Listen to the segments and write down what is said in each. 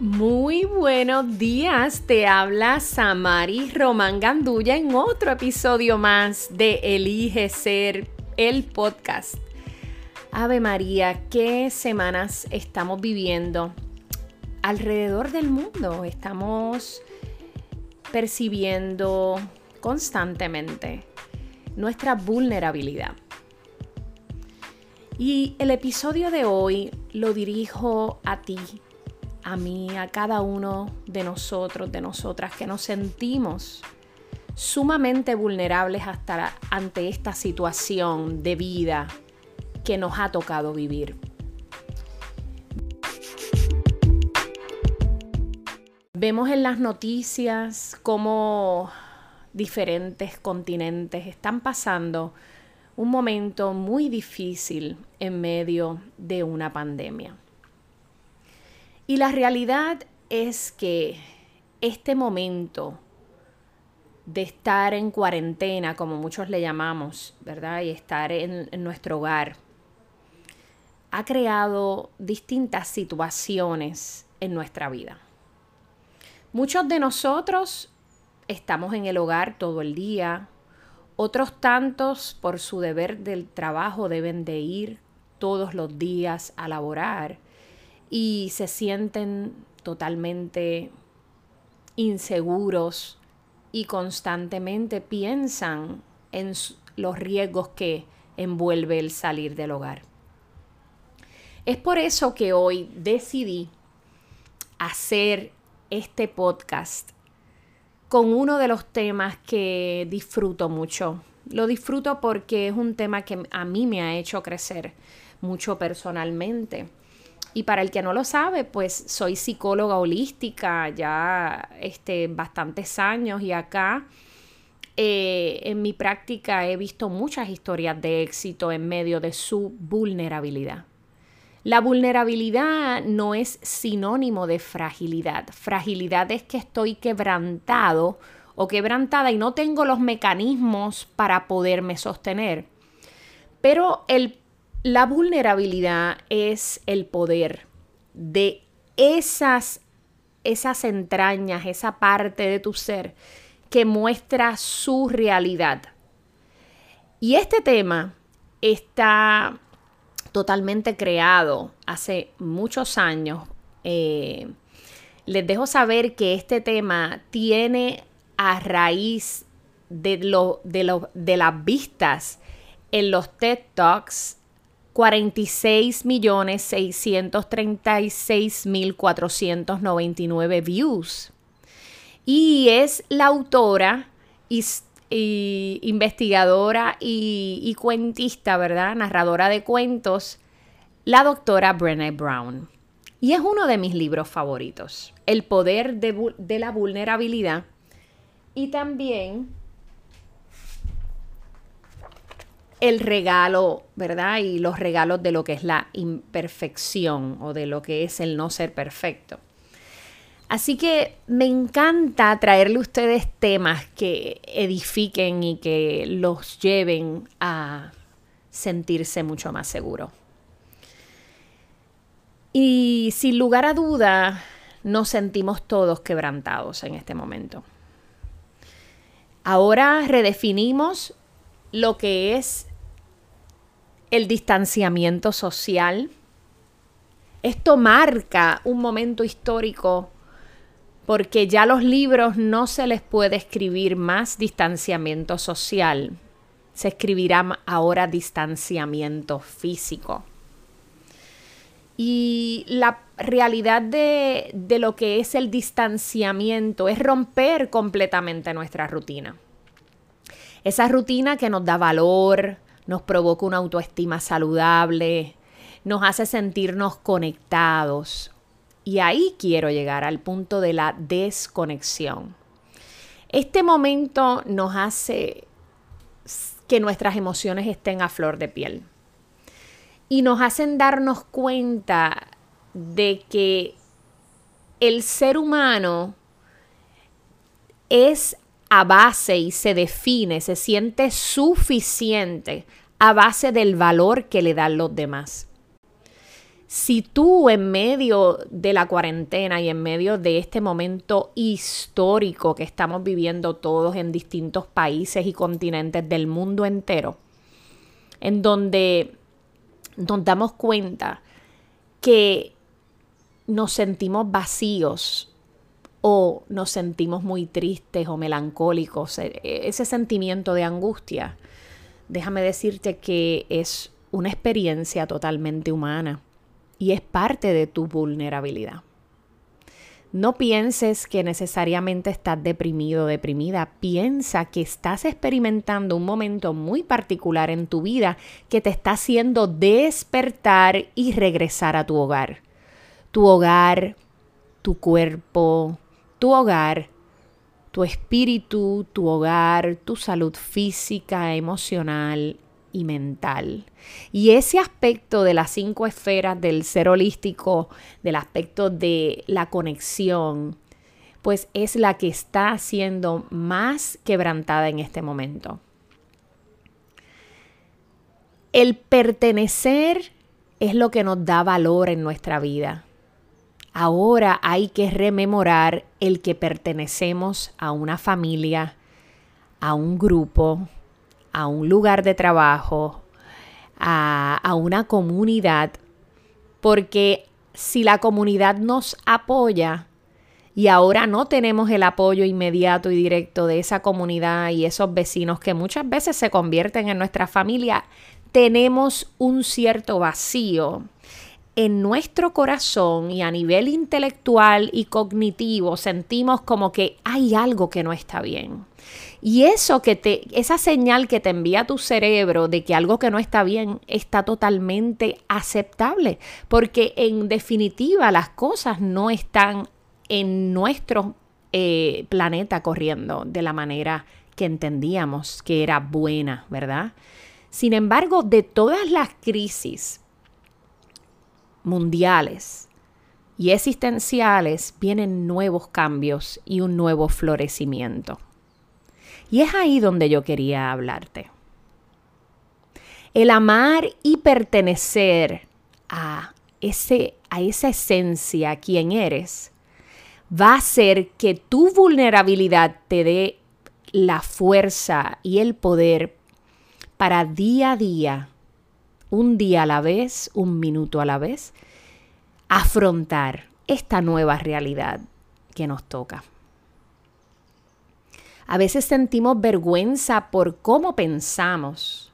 Muy buenos días, te habla Samari Román Gandulla en otro episodio más de Elige Ser, el podcast. Ave María, qué semanas estamos viviendo alrededor del mundo. Estamos percibiendo constantemente nuestra vulnerabilidad. Y el episodio de hoy lo dirijo a ti, a mí, a cada uno de nosotros, de nosotras que nos sentimos sumamente vulnerables hasta ante esta situación de vida que nos ha tocado vivir. Vemos en las noticias cómo diferentes continentes están pasando un momento muy difícil en medio de una pandemia. Y la realidad es que este momento de estar en cuarentena, como muchos le llamamos, ¿verdad? Y estar en, en nuestro hogar, ha creado distintas situaciones en nuestra vida. Muchos de nosotros estamos en el hogar todo el día, otros tantos por su deber del trabajo deben de ir todos los días a laborar y se sienten totalmente inseguros y constantemente piensan en los riesgos que envuelve el salir del hogar. Es por eso que hoy decidí hacer este podcast con uno de los temas que disfruto mucho. Lo disfruto porque es un tema que a mí me ha hecho crecer mucho personalmente. Y para el que no lo sabe, pues soy psicóloga holística ya este, bastantes años y acá eh, en mi práctica he visto muchas historias de éxito en medio de su vulnerabilidad. La vulnerabilidad no es sinónimo de fragilidad. Fragilidad es que estoy quebrantado o quebrantada y no tengo los mecanismos para poderme sostener. Pero el la vulnerabilidad es el poder de esas, esas entrañas, esa parte de tu ser que muestra su realidad. Y este tema está totalmente creado hace muchos años. Eh, les dejo saber que este tema tiene a raíz de, lo, de, lo, de las vistas en los TED Talks 46.636.499 views. Y es la autora y, investigadora y, y, cuentista, ¿verdad? Narradora de cuentos, la doctora Brené Brown. Y es uno de mis libros favoritos, El poder de, de la vulnerabilidad. Y también el regalo, ¿verdad? Y los regalos de lo que es la imperfección o de lo que es el no ser perfecto. Así que me encanta traerle a ustedes temas que edifiquen y que los lleven a sentirse mucho más seguros. Y sin lugar a duda, nos sentimos todos quebrantados en este momento. Ahora redefinimos lo que es el distanciamiento social. Esto marca un momento histórico porque ya los libros no se les puede escribir más distanciamiento social, se escribirá ahora distanciamiento físico. Y la realidad de, de, lo que es el distanciamiento es romper completamente nuestra rutina. Esa rutina que nos da valor, nos provoca una autoestima saludable, nos hace sentirnos conectados. Y ahí quiero llegar al punto de la desconexión. Este momento nos hace que nuestras emociones estén a flor de piel. Y nos hacen darnos cuenta de que el ser humano es a base y se define, se siente suficiente a base del valor que le dan los demás. si tú en medio de la cuarentena y en medio de este momento histórico que estamos viviendo todos en distintos países y continentes del mundo entero, en donde nos damos cuenta que nos sentimos vacíos o nos sentimos muy tristes o melancólicos, e, e, ese sentimiento de angustia, déjame decirte que es una experiencia totalmente humana y es parte de tu vulnerabilidad. No pienses que necesariamente estás deprimido o deprimida. Piensa que estás experimentando un momento muy particular en tu vida que te está haciendo despertar y regresar a tu hogar. Tu hogar, tu cuerpo, tu hogar, tu espíritu, tu hogar, tu salud física, emocional y mental. Y ese aspecto de las cinco esferas del ser holístico, del aspecto de la conexión, pues es la que está siendo más quebrantada en este momento. El pertenecer es lo que nos da valor en nuestra vida. Ahora hay que rememorar el que pertenecemos a una familia, a un grupo, a un lugar de trabajo, a, una comunidad, porque si la comunidad nos apoya y ahora no tenemos el apoyo inmediato y directo de esa comunidad y esos vecinos que muchas veces se convierten en nuestra familia, tenemos un cierto vacío en nuestro corazón y a nivel intelectual y cognitivo sentimos como que hay algo que no está bien. Y eso que te, esa señal que te envía tu cerebro de que algo que no está bien está totalmente aceptable, porque en definitiva las cosas no están en nuestro eh, planeta corriendo de la manera que entendíamos que era buena, ¿verdad? Sin embargo, de todas las crisis mundiales y existenciales vienen nuevos cambios y un nuevo florecimiento. Y es ahí donde yo quería hablarte. El amar y pertenecer a, ese, a esa esencia, quien eres, va a hacer que tu vulnerabilidad te dé la fuerza y el poder para día a día, un día a la vez, un minuto a la vez, afrontar esta nueva realidad que nos toca. A veces sentimos vergüenza por cómo pensamos.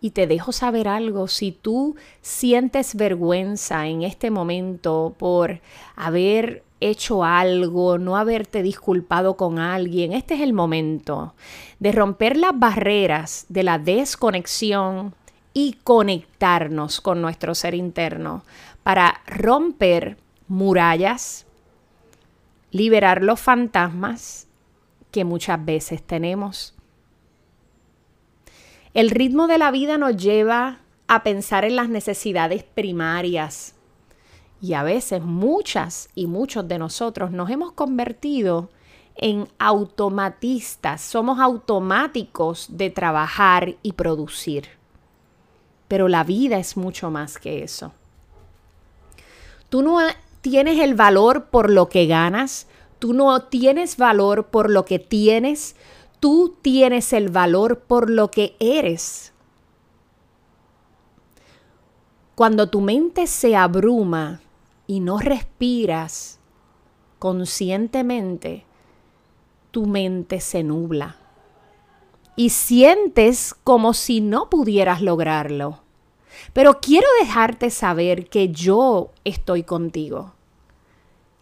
Y te dejo saber algo, si tú sientes vergüenza en este momento por haber hecho algo, no haberte disculpado con alguien, este es el momento de romper las barreras de la desconexión y conectarnos con nuestro ser interno para romper murallas, liberar los fantasmas que muchas veces tenemos. El ritmo de la vida nos lleva a pensar en las necesidades primarias y a veces muchas y muchos de nosotros nos hemos convertido en automatistas, somos automáticos de trabajar y producir. Pero la vida es mucho más que eso. Tú no tienes el valor por lo que ganas, Tú no tienes valor por lo que tienes, tú tienes el valor por lo que eres. Cuando tu mente se abruma y no respiras conscientemente, tu mente se nubla y sientes como si no pudieras lograrlo. Pero quiero dejarte saber que yo estoy contigo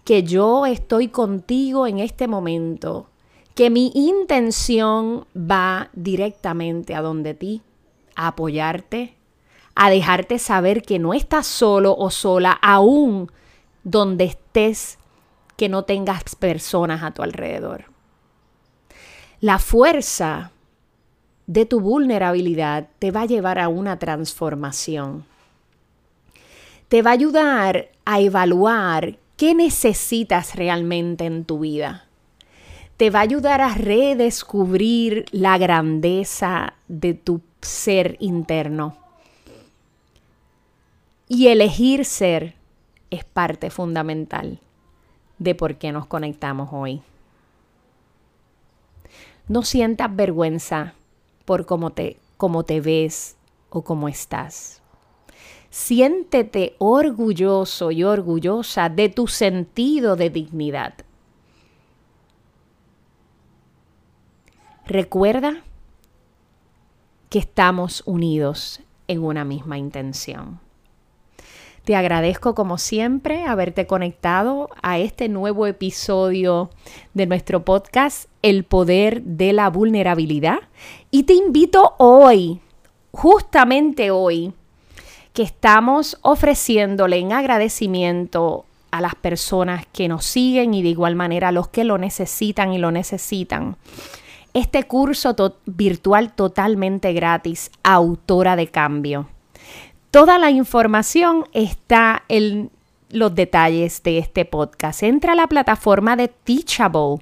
que yo estoy contigo en este momento, que mi intención va directamente a donde ti, a apoyarte, a dejarte saber que no estás solo o sola, aún donde estés, que no tengas personas a tu alrededor. La fuerza de tu vulnerabilidad te va a llevar a una transformación. Te va a ayudar a evaluar ¿Qué necesitas realmente en tu vida? Te va a ayudar a redescubrir la grandeza de tu ser interno. Y elegir ser es parte fundamental de por qué nos conectamos hoy. No sientas vergüenza por cómo te, cómo te ves o cómo estás. Siéntete orgulloso y orgullosa de tu sentido de dignidad. Recuerda que estamos unidos en una misma intención. Te agradezco como siempre haberte conectado a este nuevo episodio de nuestro podcast El poder de la vulnerabilidad y te invito hoy, justamente hoy, que estamos ofreciéndole en agradecimiento a las personas que nos siguen y de igual manera a los que lo necesitan y lo necesitan. Este curso virtual totalmente gratis, autora de cambio. Toda la información está en los detalles de este podcast. Entra a la plataforma de Teachable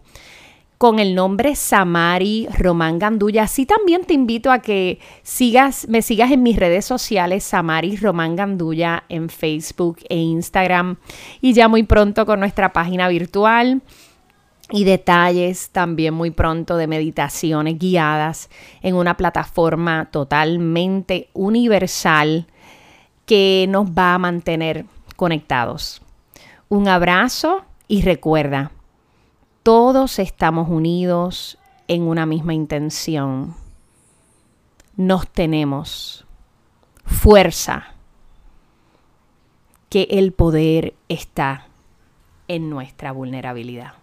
con el nombre Samari Román Gandulla. Así también te invito a que sigas, me sigas en mis redes sociales, Samari Román Gandulla, en Facebook e Instagram. Y ya muy pronto con nuestra página virtual y detalles también muy pronto de meditaciones guiadas en una plataforma totalmente universal que nos va a mantener conectados. Un abrazo y recuerda, todos estamos unidos en una misma intención. Nos tenemos fuerza, que el poder está en nuestra vulnerabilidad.